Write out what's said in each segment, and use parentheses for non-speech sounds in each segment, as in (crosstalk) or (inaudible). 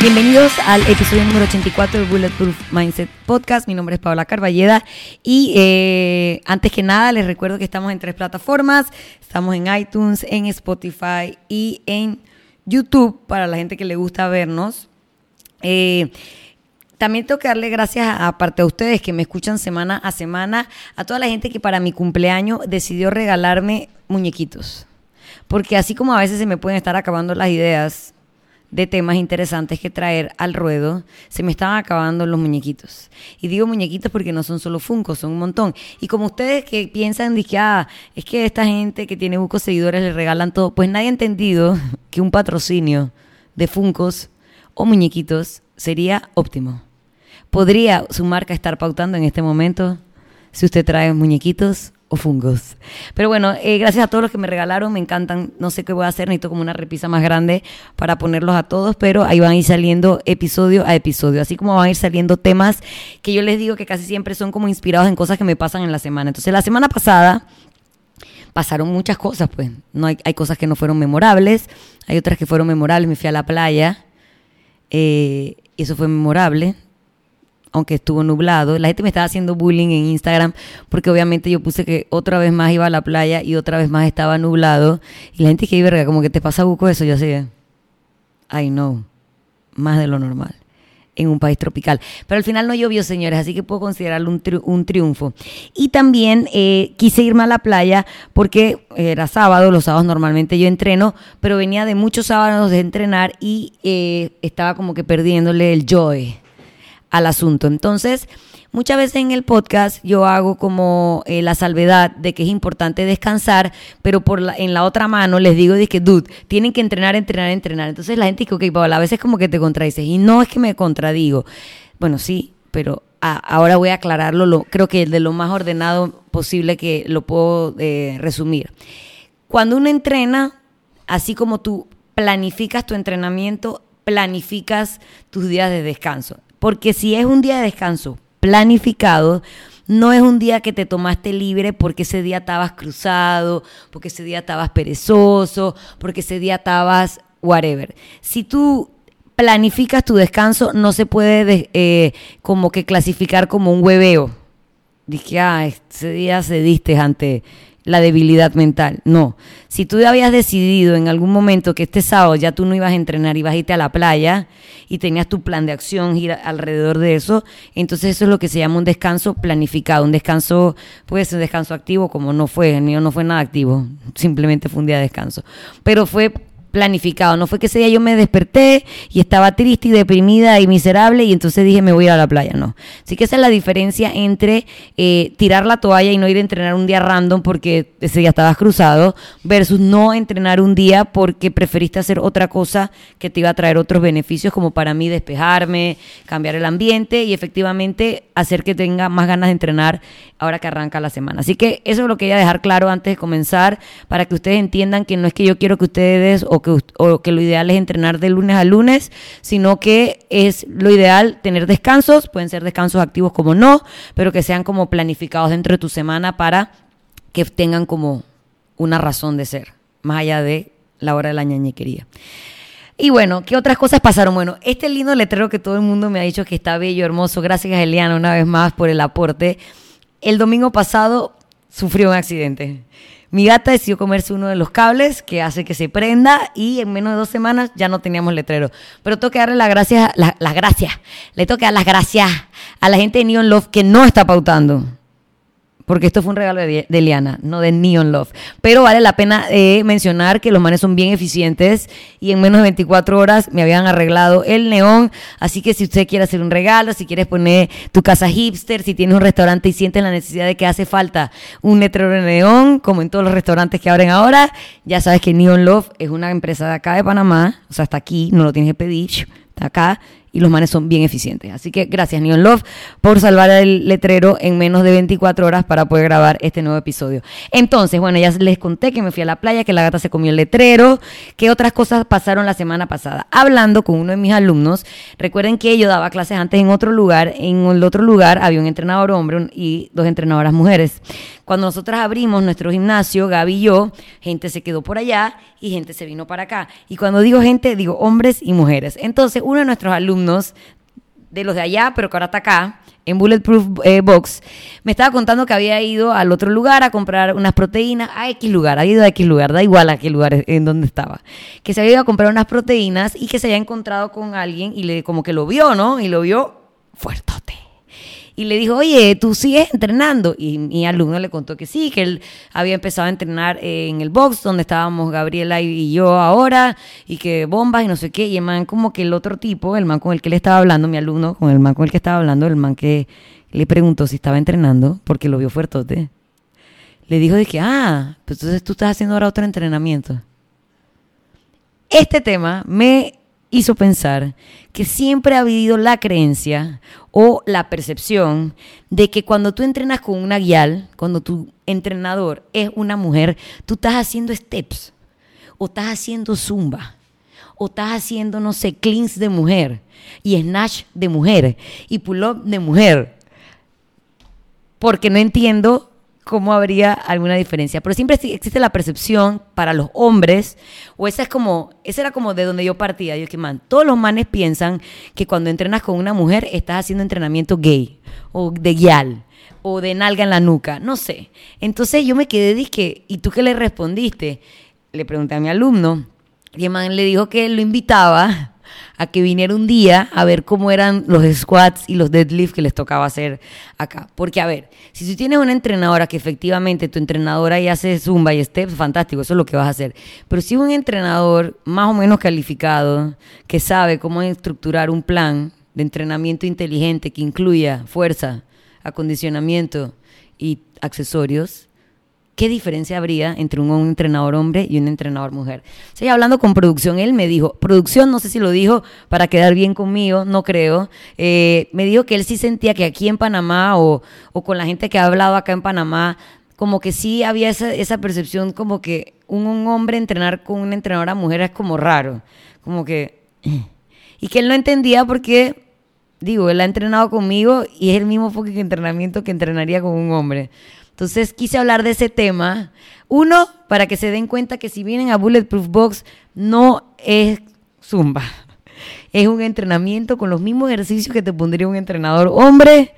Bienvenidos al episodio número 84 del Bulletproof Mindset Podcast. Mi nombre es Paola Carballeda y eh, antes que nada les recuerdo que estamos en tres plataformas. Estamos en iTunes, en Spotify y en YouTube para la gente que le gusta vernos. Eh, también tengo que darle gracias, aparte a ustedes que me escuchan semana a semana, a toda la gente que para mi cumpleaños decidió regalarme muñequitos. Porque así como a veces se me pueden estar acabando las ideas de temas interesantes que traer al ruedo, se me estaban acabando los muñequitos. Y digo muñequitos porque no son solo funcos, son un montón. Y como ustedes que piensan, que ah, es que esta gente que tiene bucos seguidores le regalan todo, pues nadie ha entendido (laughs) que un patrocinio de funcos o muñequitos sería óptimo. ¿Podría su marca estar pautando en este momento si usted trae muñequitos o fungos. Pero bueno, eh, gracias a todos los que me regalaron, me encantan. No sé qué voy a hacer, necesito como una repisa más grande para ponerlos a todos, pero ahí van a ir saliendo episodio a episodio, así como van a ir saliendo temas que yo les digo que casi siempre son como inspirados en cosas que me pasan en la semana. Entonces, la semana pasada pasaron muchas cosas, pues. No hay, hay cosas que no fueron memorables, hay otras que fueron memorables. Me fui a la playa, eh, y eso fue memorable aunque estuvo nublado. La gente me estaba haciendo bullying en Instagram porque obviamente yo puse que otra vez más iba a la playa y otra vez más estaba nublado. Y la gente que verga, como que te pasa buco eso, yo así, I know, más de lo normal en un país tropical. Pero al final no llovió, señores, así que puedo considerarlo un, triunfo. Y también eh, quise irme a la playa porque era sábado, los sábados normalmente yo entreno, pero venía de muchos sábados de entrenar y eh, estaba como que perdiéndole el joy al asunto. Entonces, muchas veces en el podcast yo hago como eh, la salvedad de que es importante descansar, pero por en la otra mano les digo, que dude, tienen que entrenar, entrenar, entrenar. Entonces la gente dice, ok, Paola, a veces como que te contradices. Y no es que me contradigo. Bueno, sí, pero ahora voy a aclararlo, lo, creo que de lo más ordenado posible que lo puedo eh, resumir. Cuando uno entrena, así como tú planificas tu entrenamiento, planificas tus días de descanso. Porque si es un día de descanso planificado, no es un día que te tomaste libre porque ese día estabas cruzado, porque ese día estabas perezoso, porque ese día estabas whatever. Si tú planificas tu descanso, no se puede eh, como que clasificar como un hueveo. Dije, ah, ese día cediste ante la debilidad mental. No. Si tú habías decidido en algún momento que este sábado ya tú no ibas a entrenar, ibas a irte a la playa y tenías tu plan de acción ir alrededor de eso, entonces eso es lo que se llama un descanso planificado. Un descanso, puede ser un descanso activo, como no fue, el mío no fue nada activo, simplemente fue un día de descanso. Pero fue planificado. No fue que ese día yo me desperté y estaba triste y deprimida y miserable y entonces dije me voy a ir a la playa. No. Así que esa es la diferencia entre eh, tirar la toalla y no ir a entrenar un día random porque ese día estabas cruzado versus no entrenar un día porque preferiste hacer otra cosa que te iba a traer otros beneficios como para mí despejarme, cambiar el ambiente y efectivamente hacer que tenga más ganas de entrenar ahora que arranca la semana. Así que eso es lo que quería dejar claro antes de comenzar para que ustedes entiendan que no es que yo quiero que ustedes o o que lo ideal es entrenar de lunes a lunes, sino que es lo ideal tener descansos, pueden ser descansos activos como no, pero que sean como planificados dentro de tu semana para que tengan como una razón de ser, más allá de la hora de la ñañequería. Y bueno, ¿qué otras cosas pasaron? Bueno, este lindo letrero que todo el mundo me ha dicho que está bello, hermoso, gracias Eliana una vez más por el aporte. El domingo pasado sufrió un accidente. Mi gata decidió comerse uno de los cables que hace que se prenda y en menos de dos semanas ya no teníamos letrero. Pero tengo que darle las gracias, las gracias, le tengo que dar las gracias a la gente de Neon Love que no está pautando porque esto fue un regalo de, Liana, no de Neon Love. Pero vale la pena eh, mencionar que los manes son bien eficientes y en menos de 24 horas me habían arreglado el neón. Así que si usted quiere hacer un regalo, si quieres poner tu casa hipster, si tienes un restaurante y sientes la necesidad de que hace falta un letrero de neón, como en todos los restaurantes que abren ahora, ya sabes que Neon Love es una empresa de acá de Panamá, o sea, hasta aquí, no lo tienes que pedir, está acá y los manes son bien eficientes. Así que gracias Neon Love por salvar el letrero en menos de 24 horas para poder grabar este nuevo episodio. Entonces, bueno, ya les conté que me fui a la playa, que la gata se comió el letrero, que otras cosas pasaron la semana pasada. Hablando con uno de mis alumnos, recuerden que yo daba clases antes en otro lugar, en el otro lugar había un entrenador hombre y dos entrenadoras mujeres. Cuando nosotras abrimos nuestro gimnasio, Gaby y yo, gente se quedó por allá y gente se vino para acá. Y cuando digo gente, digo hombres y mujeres. Entonces, uno de nuestros alumnos, de los de allá, pero que ahora está acá, en Bulletproof eh, Box, me estaba contando que había ido al otro lugar a comprar unas proteínas, a X lugar, ha ido a X lugar, da igual a qué lugar en donde estaba, que se había ido a comprar unas proteínas y que se había encontrado con alguien y le como que lo vio, ¿no? Y lo vio fuertote y le dijo, oye, ¿tú sigues entrenando? Y mi alumno le contó que sí, que él había empezado a entrenar en el box donde estábamos Gabriela y yo ahora, y que bombas y no sé qué. Y el man como que el otro tipo, el man con el que le estaba hablando, mi alumno, con el man con el que estaba hablando, el man que le preguntó si estaba entrenando, porque lo vio fuertote, le dijo de que, ah, pues entonces tú estás haciendo ahora otro entrenamiento. Este tema me hizo pensar que siempre ha habido la creencia o la percepción de que cuando tú entrenas con una guial, cuando tu entrenador es una mujer, tú estás haciendo steps o estás haciendo zumba o estás haciendo, no sé, cleans de mujer y snatch de mujer y pull-up de mujer. Porque no entiendo cómo habría alguna diferencia. Pero siempre existe la percepción para los hombres, o esa es como, esa era como de donde yo partía. Yo que man, todos los manes piensan que cuando entrenas con una mujer estás haciendo entrenamiento gay, o de guial, o de nalga en la nuca, no sé. Entonces yo me quedé, dije, ¿y tú qué le respondiste? Le pregunté a mi alumno, y el man le dijo que lo invitaba a que viniera un día a ver cómo eran los squats y los deadlifts que les tocaba hacer acá. Porque, a ver, si tú tienes una entrenadora que efectivamente tu entrenadora ya hace zumba y steps, fantástico, eso es lo que vas a hacer. Pero si un entrenador más o menos calificado, que sabe cómo estructurar un plan de entrenamiento inteligente que incluya fuerza, acondicionamiento y accesorios, ¿qué diferencia habría entre un, entrenador hombre y un entrenador mujer? O hablando con producción, él me dijo, producción, no sé si lo dijo para quedar bien conmigo, no creo, eh, me dijo que él sí sentía que aquí en Panamá o, con la gente que ha hablado acá en Panamá, como que sí había esa, percepción como que un, un, hombre entrenar con una entrenadora mujer es como raro, como que... (clears throat) Y que él no entendía porque, digo, él ha entrenado conmigo y es el mismo fucking entrenamiento que entrenaría con un hombre. Entonces quise hablar de ese tema. Uno, para que se den cuenta que si vienen a Bulletproof Box, no es zumba. (laughs) Es un entrenamiento con los mismos ejercicios que te pondría un entrenador hombre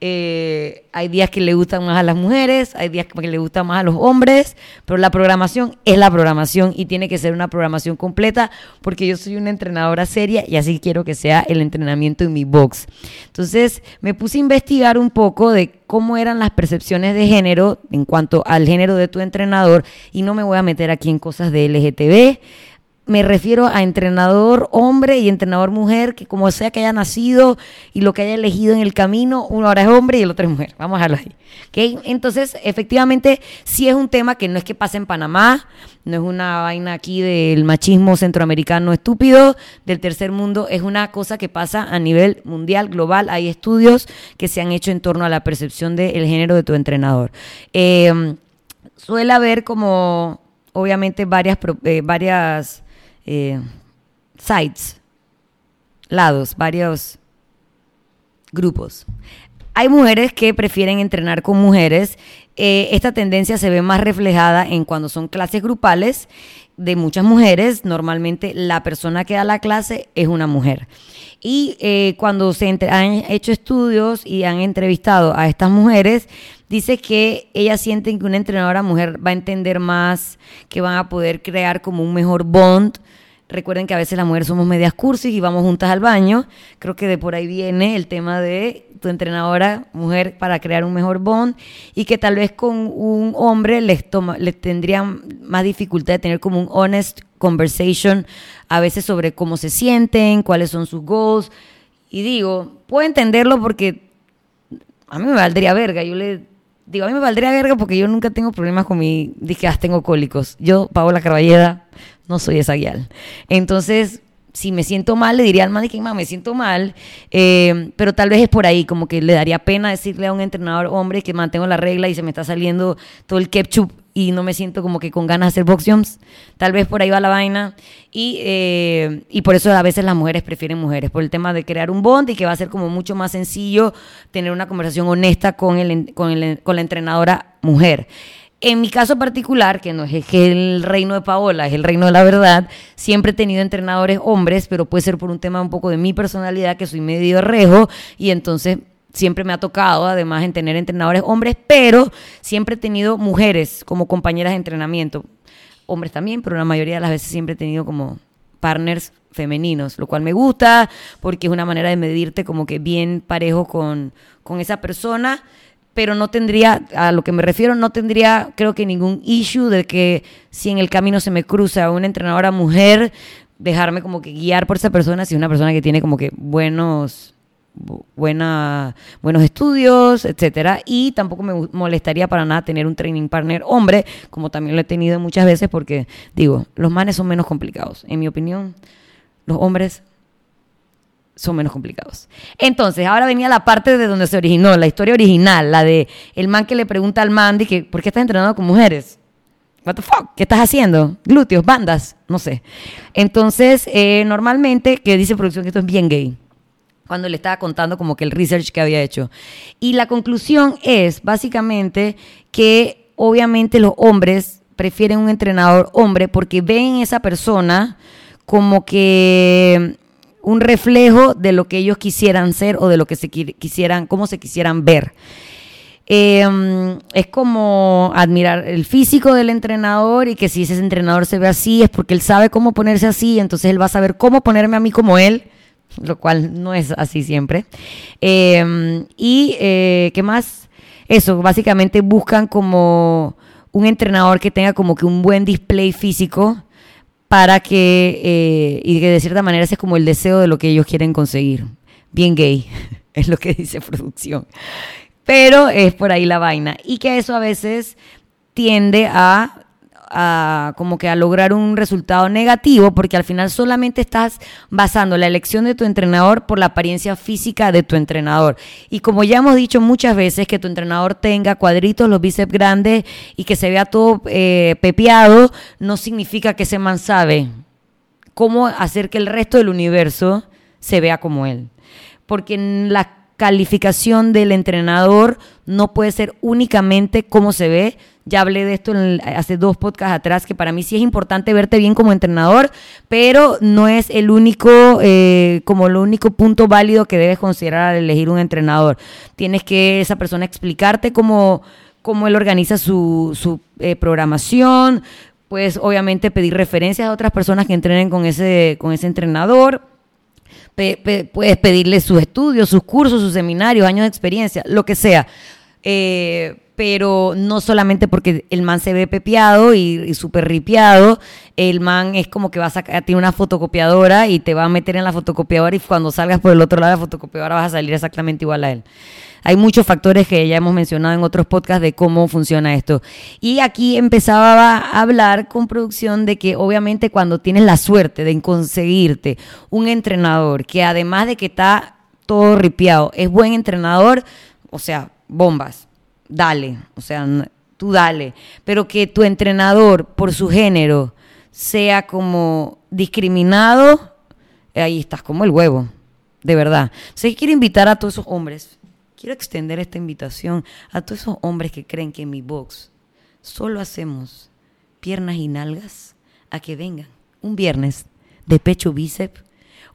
eh, hay días que le gustan más a las mujeres, hay días que le gustan más a los hombres, pero la programación es la programación y tiene que ser una programación completa porque yo soy una entrenadora seria y así quiero que sea el entrenamiento en mi box. Entonces me puse a investigar un poco de cómo eran las percepciones de género en cuanto al género de tu entrenador y no me voy a meter aquí en cosas de LGTB me refiero a entrenador hombre y entrenador mujer, que como sea que haya nacido y lo que haya elegido en el camino, uno ahora es hombre y el otro es mujer. Vamos a dejarlo ahí. ¿Okay? Entonces, efectivamente, sí es un tema que no es que pase en Panamá, no es una vaina aquí del machismo centroamericano estúpido, del tercer mundo, es una cosa que pasa a nivel mundial, global. Hay estudios que se han hecho en torno a la percepción del género de tu entrenador. Eh, suele haber como, obviamente, varias, eh, varias eh, sites, lados, varios grupos. Hay mujeres que prefieren entrenar con mujeres. Eh, esta tendencia se ve más reflejada en cuando son clases grupales de muchas mujeres. Normalmente la persona que da la clase es una mujer. Y eh, cuando se han hecho estudios y han entrevistado a estas mujeres, dice que ellas sienten que una entrenadora mujer va a entender más, que van a poder crear como un mejor bond Recuerden que a veces las mujeres somos medias cursis y vamos juntas al baño. Creo que de por ahí viene el tema de tu entrenadora mujer para crear un mejor bond y que tal vez con un hombre les, toma, les tendrían más dificultad de tener como un honest conversation a veces sobre cómo se sienten, cuáles son sus goals. Y digo, puedo entenderlo porque a mí me valdría verga. Yo le digo, a mí me valdría verga porque yo nunca tengo problemas con mi, dije, ah, tengo cólicos. Yo, Paola Carballeda, no soy esa guial. Entonces, si me siento mal, le diría al man que me siento mal, eh, pero tal vez es por ahí, como que le daría pena decirle a un entrenador hombre que mantengo la regla y se me está saliendo todo el ketchup y no me siento como que con ganas de hacer box. Tal vez por ahí va la vaina. Y, eh, y por eso a veces las mujeres prefieren mujeres, por el tema de crear un bond y que va a ser como mucho más sencillo tener una conversación honesta con, el, con, el, con la entrenadora mujer. En mi caso particular, que no es el reino de Paola, es el reino de la verdad, siempre he tenido entrenadores hombres, pero puede ser por un tema un poco de mi personalidad, que soy medio rejo, y entonces siempre me ha tocado, además, en tener entrenadores hombres, pero siempre he tenido mujeres como compañeras de entrenamiento. Hombres también, pero la mayoría de las veces siempre he tenido como partners femeninos, lo cual me gusta porque es una manera de medirte como que bien parejo con, con esa persona pero no tendría, a lo que me refiero, no tendría creo que ningún issue de que si en el camino se me cruza una entrenadora mujer, dejarme como que guiar por esa persona, si es una persona que tiene como que buenos buena, buenos estudios, etcétera, y tampoco me molestaría para nada tener un training partner hombre, como también lo he tenido muchas veces porque digo, los manes son menos complicados, en mi opinión, los hombres son menos complicados. Entonces, ahora venía la parte de donde se originó, la historia original, la de el man que le pregunta al man que, ¿por qué estás entrenando con mujeres? What the fuck? ¿Qué estás haciendo? Glúteos, bandas, no sé. Entonces, eh, normalmente, que dice producción que esto es bien gay, cuando le estaba contando como que el research que había hecho. Y la conclusión es, básicamente, que obviamente los hombres prefieren un entrenador hombre porque ven esa persona como que un reflejo de lo que ellos quisieran ser o de lo que se quisieran, cómo se quisieran ver. Em, es como admirar el físico del entrenador y que si ese entrenador se ve así es porque él sabe cómo ponerse así, entonces él va a saber cómo ponerme a mí como él, lo cual no es así siempre. Em, y eh, qué más, eso, básicamente buscan como un entrenador que tenga como que un buen display físico para que, eh, y que de cierta manera ese es como el deseo de lo que ellos quieren conseguir. Bien gay, (laughs) es lo que dice producción. Pero es por ahí la vaina. Y que eso a veces tiende a a, como que a lograr un resultado negativo porque al final solamente estás basando la elección de tu entrenador por la apariencia física de tu entrenador. Y como ya hemos dicho muchas veces, que tu entrenador tenga cuadritos, los bíceps grandes y que se vea todo eh, pepeado, no significa que ese man sabe cómo hacer que el resto del universo se vea como él. Porque la calificación del entrenador no puede ser únicamente cómo se ve, ya hablé de esto hace dos podcasts atrás, que para mí sí es importante verte bien como entrenador, pero no es el único, eh, como el único punto válido que debes considerar al elegir un entrenador. Tienes que esa persona explicarte cómo, cómo él organiza su, su eh, programación, pues obviamente pedir referencias a otras personas que entrenen con ese, con ese entrenador. puedes pedirle sus estudios, sus cursos, sus seminarios, años de experiencia, lo que sea. Eh, pero no solamente porque el man se ve pepeado y, súper ripiado, el man es como que va a sacar, tiene una fotocopiadora y te va a meter en la fotocopiadora y cuando salgas por el otro lado de la fotocopiadora vas a salir exactamente igual a él. Hay muchos factores que ya hemos mencionado en otros podcasts de cómo funciona esto. Y aquí empezaba a hablar con producción de que obviamente cuando tienes la suerte de conseguirte un entrenador que además de que está todo ripiado, es buen entrenador, o sea, bombas dale, o sea, tú dale, pero que tu entrenador por su género sea como discriminado, ahí estás como el huevo, de verdad. Sea, quiero invitar a todos esos hombres, quiero extender esta invitación a todos esos hombres que creen que en mi box solo hacemos piernas y nalgas, a que vengan un viernes de pecho bíceps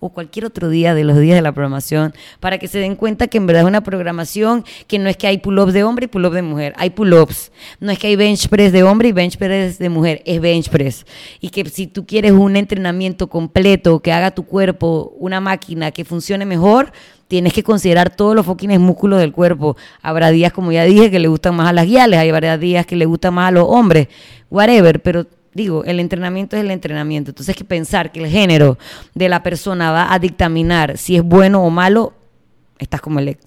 o cualquier otro día de los días de la programación para que se den cuenta que en verdad es una programación que no es que hay pull-ups de hombre y pull-ups de mujer, hay pull-ups. No es que hay bench press de hombre y bench press de mujer, es bench press. Y que si tú quieres un entrenamiento completo que haga tu cuerpo una máquina que funcione mejor, tienes que considerar todos los foquines músculos del cuerpo. Habrá días, como ya dije, que le gustan más a las guiales, hay varios días que le gustan más a los hombres, whatever, pero digo, el entrenamiento es el entrenamiento. Entonces que pensar que el género de la persona va a dictaminar si es bueno o malo, estás como el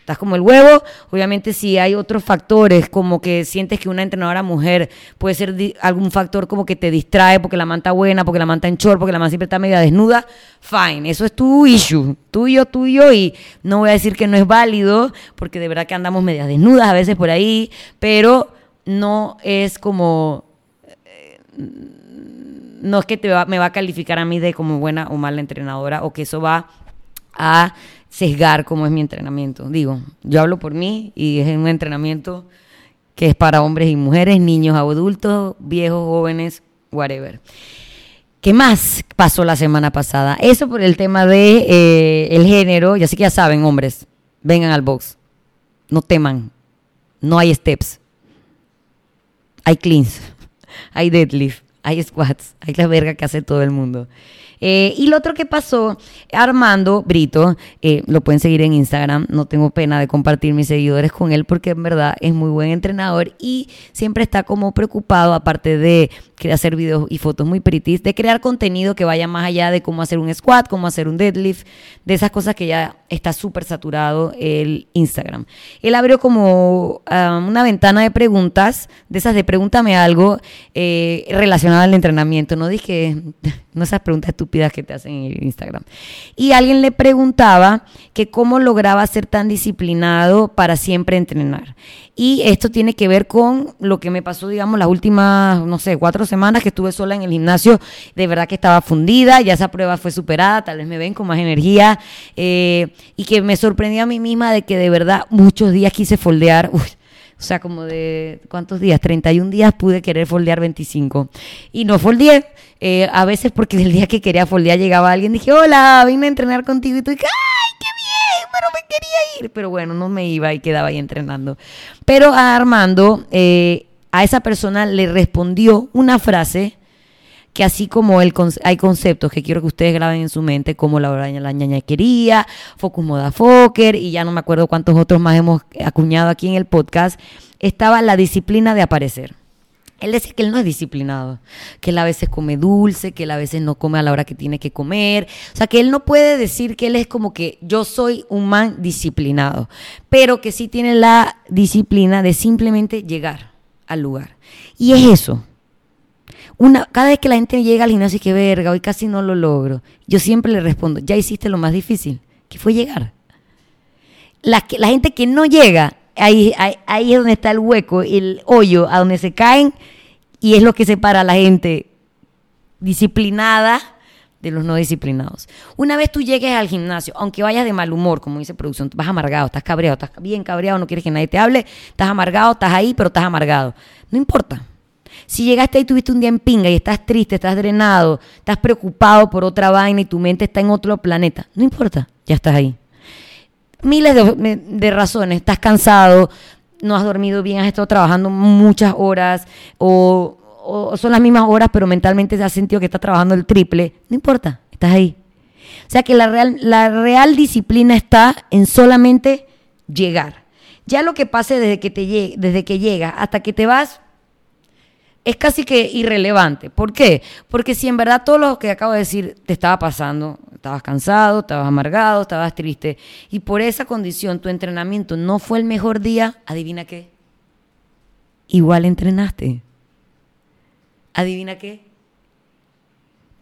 estás como el huevo. Obviamente si hay otros factores, como que sientes que una entrenadora mujer puede ser algún factor como que te distrae porque la manta buena, porque la manta en short, porque la manta siempre está media desnuda, fine, eso es tu issue, tuyo, tuyo, y no voy a decir que no es válido, porque de verdad que andamos medias desnudas a veces por ahí, pero no es como... No es que te me va a calificar a mí de como buena o mala entrenadora o que eso va a sesgar cómo es mi entrenamiento. Digo, yo hablo por mí y es un entrenamiento que es para hombres y mujeres, niños, adultos, viejos, jóvenes, whatever. ¿Qué más pasó la semana pasada? Eso por el tema de eh, el género. Ya sé que ya saben, hombres, vengan al box. No teman. No hay steps. Hay cleans. Hay deadlift. Hay squats. Hay la verga que hace todo el mundo. Eh, y lo otro que pasó, Armando Brito, eh, lo pueden seguir en Instagram, no tengo pena de compartir mis seguidores con él porque en verdad es muy buen entrenador y siempre está como preocupado, aparte de hacer videos y fotos muy pretty, de crear contenido que vaya más allá de cómo hacer un squat, cómo hacer un deadlift, de esas cosas que ya está súper saturado el Instagram. Él abrió como um, una ventana de preguntas, de esas de pregúntame algo eh, relacionado al entrenamiento, no dije, (laughs) no esas preguntas estúpidas que te hacen en Instagram. Y alguien le preguntaba que cómo lograba ser tan disciplinado para siempre entrenar. Y esto tiene que ver con lo que me pasó, digamos, las últimas, no sé, cuatro semanas que estuve sola en el gimnasio. De verdad que estaba fundida, ya esa prueba fue superada, tal vez me ven con más energía. Eh, y que me sorprendió a mí misma de que de verdad muchos días quise foldear. o sea, como de, ¿cuántos días? 31 días pude querer foldear 25. Y no foldeé. Eh, a veces porque (laughs) el día que quería foldear llegaba alguien, dije, hola, vine a entrenar contigo. Y tú dije, ¡ay, qué bien! Pero me quería Pero bueno, no me iba y quedaba ahí entrenando. Pero a Armando, eh, a esa persona le respondió una frase que así como el, hay conceptos que quiero que ustedes graben en su mente, como la, la ñañaquería, Focus Moda Fokker, y ya no me acuerdo cuántos otros más hemos acuñado aquí en el podcast, estaba la disciplina de aparecer. Él dice que él no es disciplinado, que él a veces come dulce, que él a veces no come a la hora que tiene que comer. O sea, que él no puede decir que él es como que yo soy un man disciplinado, pero que sí tiene la disciplina de simplemente llegar al lugar. Y es eso. Una, cada vez que la gente llega al gimnasio y que verga, hoy casi no lo logro, yo siempre le respondo, ya hiciste lo más difícil, que fue llegar. La, la gente que no llega ahí, ahí, es donde está el hueco, el hoyo, a donde se caen, y es lo que separa a la gente disciplinada de los no disciplinados. Una vez tú llegues al gimnasio, aunque vayas de mal humor, como dice producción, vas amargado, estás cabreado, estás bien cabreado, no quieres que nadie te hable, estás amargado, estás ahí, pero estás amargado. No importa. Si llegaste ahí, tuviste un día en pinga y estás triste, estás drenado, estás preocupado por otra vaina y tu mente está en otro planeta, no importa, ya estás ahí miles de, razones. Estás cansado, no has dormido bien, has estado trabajando muchas horas o, son las mismas horas, pero mentalmente te has sentido que estás trabajando el triple. No importa, estás ahí. O sea que la real, la real disciplina está en solamente llegar. Ya lo que pase desde que, te desde que llegas hasta que te vas, es casi que irrelevante. ¿Por qué? Porque si en verdad todo lo que acabo de decir te estaba pasando, estabas cansado, estabas amargado, estabas triste, y por esa condición tu entrenamiento no fue el mejor día, adivina qué. Igual entrenaste. Adivina qué.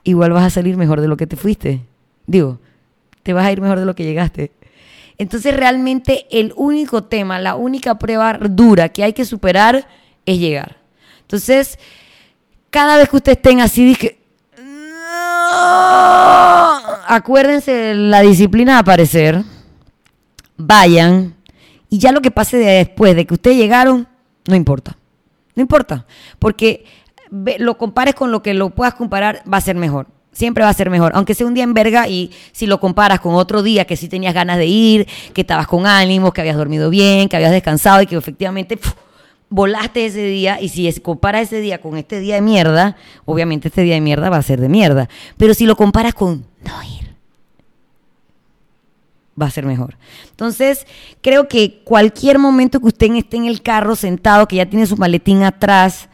Igual vas a salir mejor de lo que te fuiste. Digo, te vas a ir mejor de lo que llegaste. Entonces realmente el único tema, la única prueba dura que hay que superar es llegar. Entonces, cada vez que ustedes estén así, dije, acuérdense de la disciplina de aparecer, vayan, y ya lo que pase después de que ustedes llegaron, no importa. No importa, porque lo compares con lo que lo puedas comparar, va a ser mejor. Siempre va a ser mejor, aunque sea un día en verga y si lo comparas con otro día que sí tenías ganas de ir, que estabas con ánimos, que habías dormido bien, que habías descansado y que efectivamente volaste ese día y si comparas ese día con este día de mierda, obviamente este día de mierda va a ser de mierda. Pero si lo comparas con no ir, va a ser mejor. Entonces, creo que cualquier momento que usted esté en el carro sentado, que ya tiene su maletín atrás,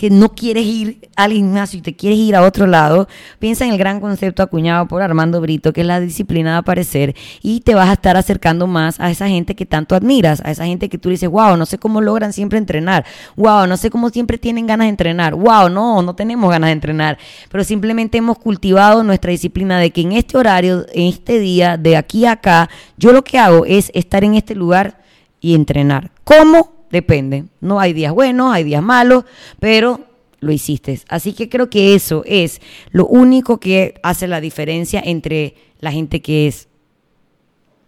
que no quieres ir al gimnasio y te quieres ir a otro lado, piensa en el gran concepto acuñado por Armando Brito, que es la disciplina de aparecer, y te vas a estar acercando más a esa gente que tanto admiras, a esa gente que tú dices, wow, no sé cómo logran siempre entrenar, wow, no sé cómo siempre tienen ganas de entrenar, wow, no, no tenemos ganas de entrenar, pero simplemente hemos cultivado nuestra disciplina de que en este horario, en este día, de aquí a acá, yo lo que hago es estar en este lugar y entrenar. ¿Cómo? Depende. No hay días buenos, hay días malos, pero lo hiciste. Así que creo que eso es lo único que hace la diferencia entre la gente que es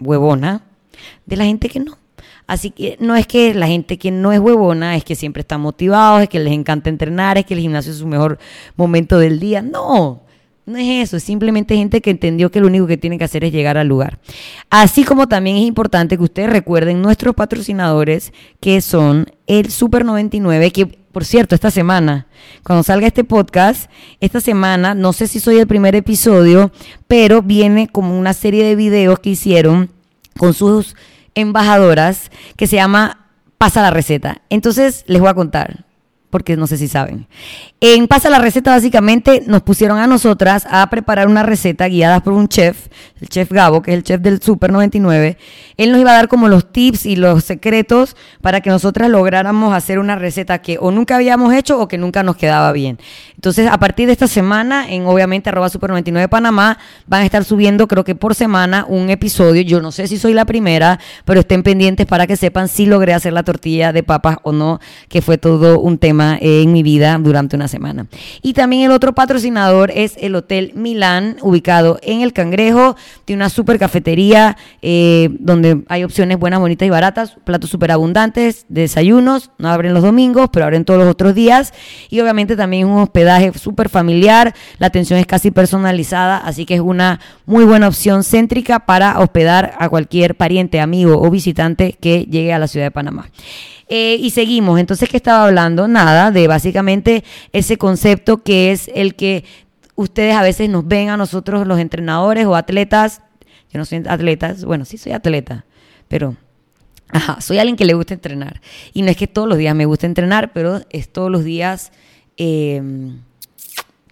huevona de la gente que no. Así que no es que la gente que no es huevona es que siempre está motivado, es que les encanta entrenar, es que el gimnasio es su mejor momento del día. No, no es eso, es simplemente gente que entendió que lo único que tiene que hacer es llegar al lugar. Así como también es importante que ustedes recuerden nuestros patrocinadores, que son el Super 99, que por cierto, esta semana, cuando salga este podcast, esta semana, no sé si soy el primer episodio, pero viene como una serie de videos que hicieron con sus embajadoras que se llama Pasa la receta. Entonces, les voy a contar porque no sé si saben. En Pasa la Receta, básicamente, nos pusieron a nosotras a preparar una receta guiada por un chef, el chef Gabo, que es el chef del Super 99. Él nos iba a dar como los tips y los secretos para que nosotras lográramos hacer una receta que o nunca habíamos hecho o que nunca nos quedaba bien. Entonces, a partir de esta semana, en obviamente arroba Super 99 Panamá, van a estar subiendo, creo que por semana, un episodio. Yo no sé si soy la primera, pero estén pendientes para que sepan si logré hacer la tortilla de papas o no, que fue todo un tema en mi vida durante una semana. Y también el otro patrocinador es el Hotel Milán, ubicado en El Cangrejo. Tiene una super cafetería eh, donde hay opciones buenas, bonitas y baratas, platos súper abundantes, desayunos, no abren los domingos, pero abren todos los otros días. Y obviamente también es un hospedaje súper familiar, la atención es casi personalizada, así que es una muy buena opción céntrica para hospedar a cualquier pariente, amigo o visitante que llegue a la ciudad de Panamá. Eh, y seguimos. Entonces, ¿qué estaba hablando? Nada, de básicamente ese concepto que es el que ustedes a veces nos ven a nosotros los entrenadores o atletas. Yo no soy atleta, bueno, sí soy atleta, pero Ajá, soy alguien que le gusta entrenar. Y no es que todos los días me gusta entrenar, pero es todos los días em,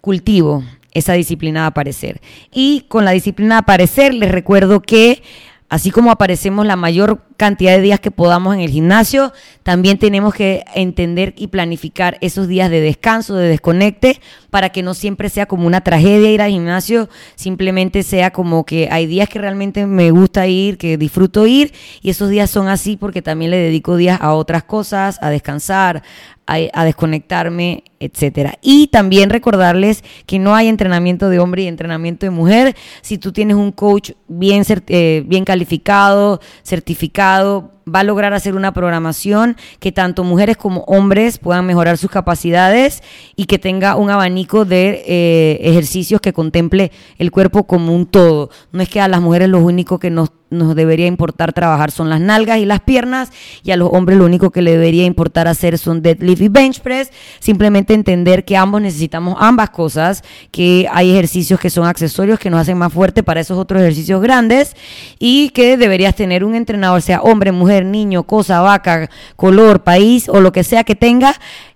cultivo esa disciplina de aparecer. Y con la disciplina de aparecer, les recuerdo que así como aparecemos la mayor cantidad de días que podamos en el gimnasio, también tenemos que entender y planificar esos días de descanso, de desconecte, para que no siempre sea como una tragedia ir al gimnasio, simplemente sea como que hay días que realmente me gusta ir, que disfruto ir, y esos días son así porque también le dedico días a otras cosas, a descansar, a, desconectarme, etcétera. Y también recordarles que no hay entrenamiento de hombre y entrenamiento de mujer. Si tú tienes un coach bien, eh, bien calificado, certificado, va a lograr hacer una programación que tanto mujeres como hombres puedan mejorar sus capacidades y que tenga un abanico de eh, ejercicios que contemple el cuerpo como un todo. No es que a las mujeres lo único que nos nos debería importar trabajar son las nalgas y las piernas y a los hombres lo único que le debería importar hacer son deadlift y bench press. Simplemente entender que ambos necesitamos ambas cosas, que hay ejercicios que son accesorios que nos hacen más fuerte para esos otros ejercicios grandes y que deberías tener un entrenador, sea hombre, mujer, niño, cosa, vaca, color, país o lo que sea que tenga,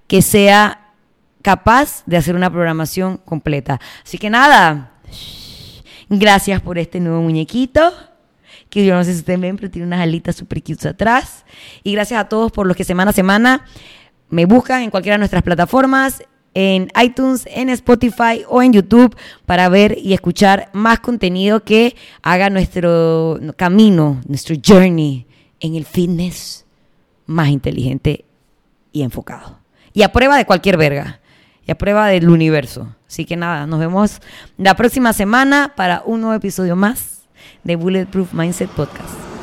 que sea capaz de hacer una programación completa. Así que nada, gracias por este nuevo muñequito que yo no sé si ustedes ven, pero tiene unas alitas super cute atrás. Y gracias a todos por los que semana a semana me buscan en cualquiera de nuestras plataformas, en iTunes, en Spotify o en YouTube para ver y escuchar más contenido que haga nuestro camino, nuestro journey en el fitness más inteligente y enfocado. Y a prueba de cualquier verga. Y a prueba del universo. Así que nada, nos vemos la próxima semana para un nuevo episodio más de Bulletproof Mindset Podcast.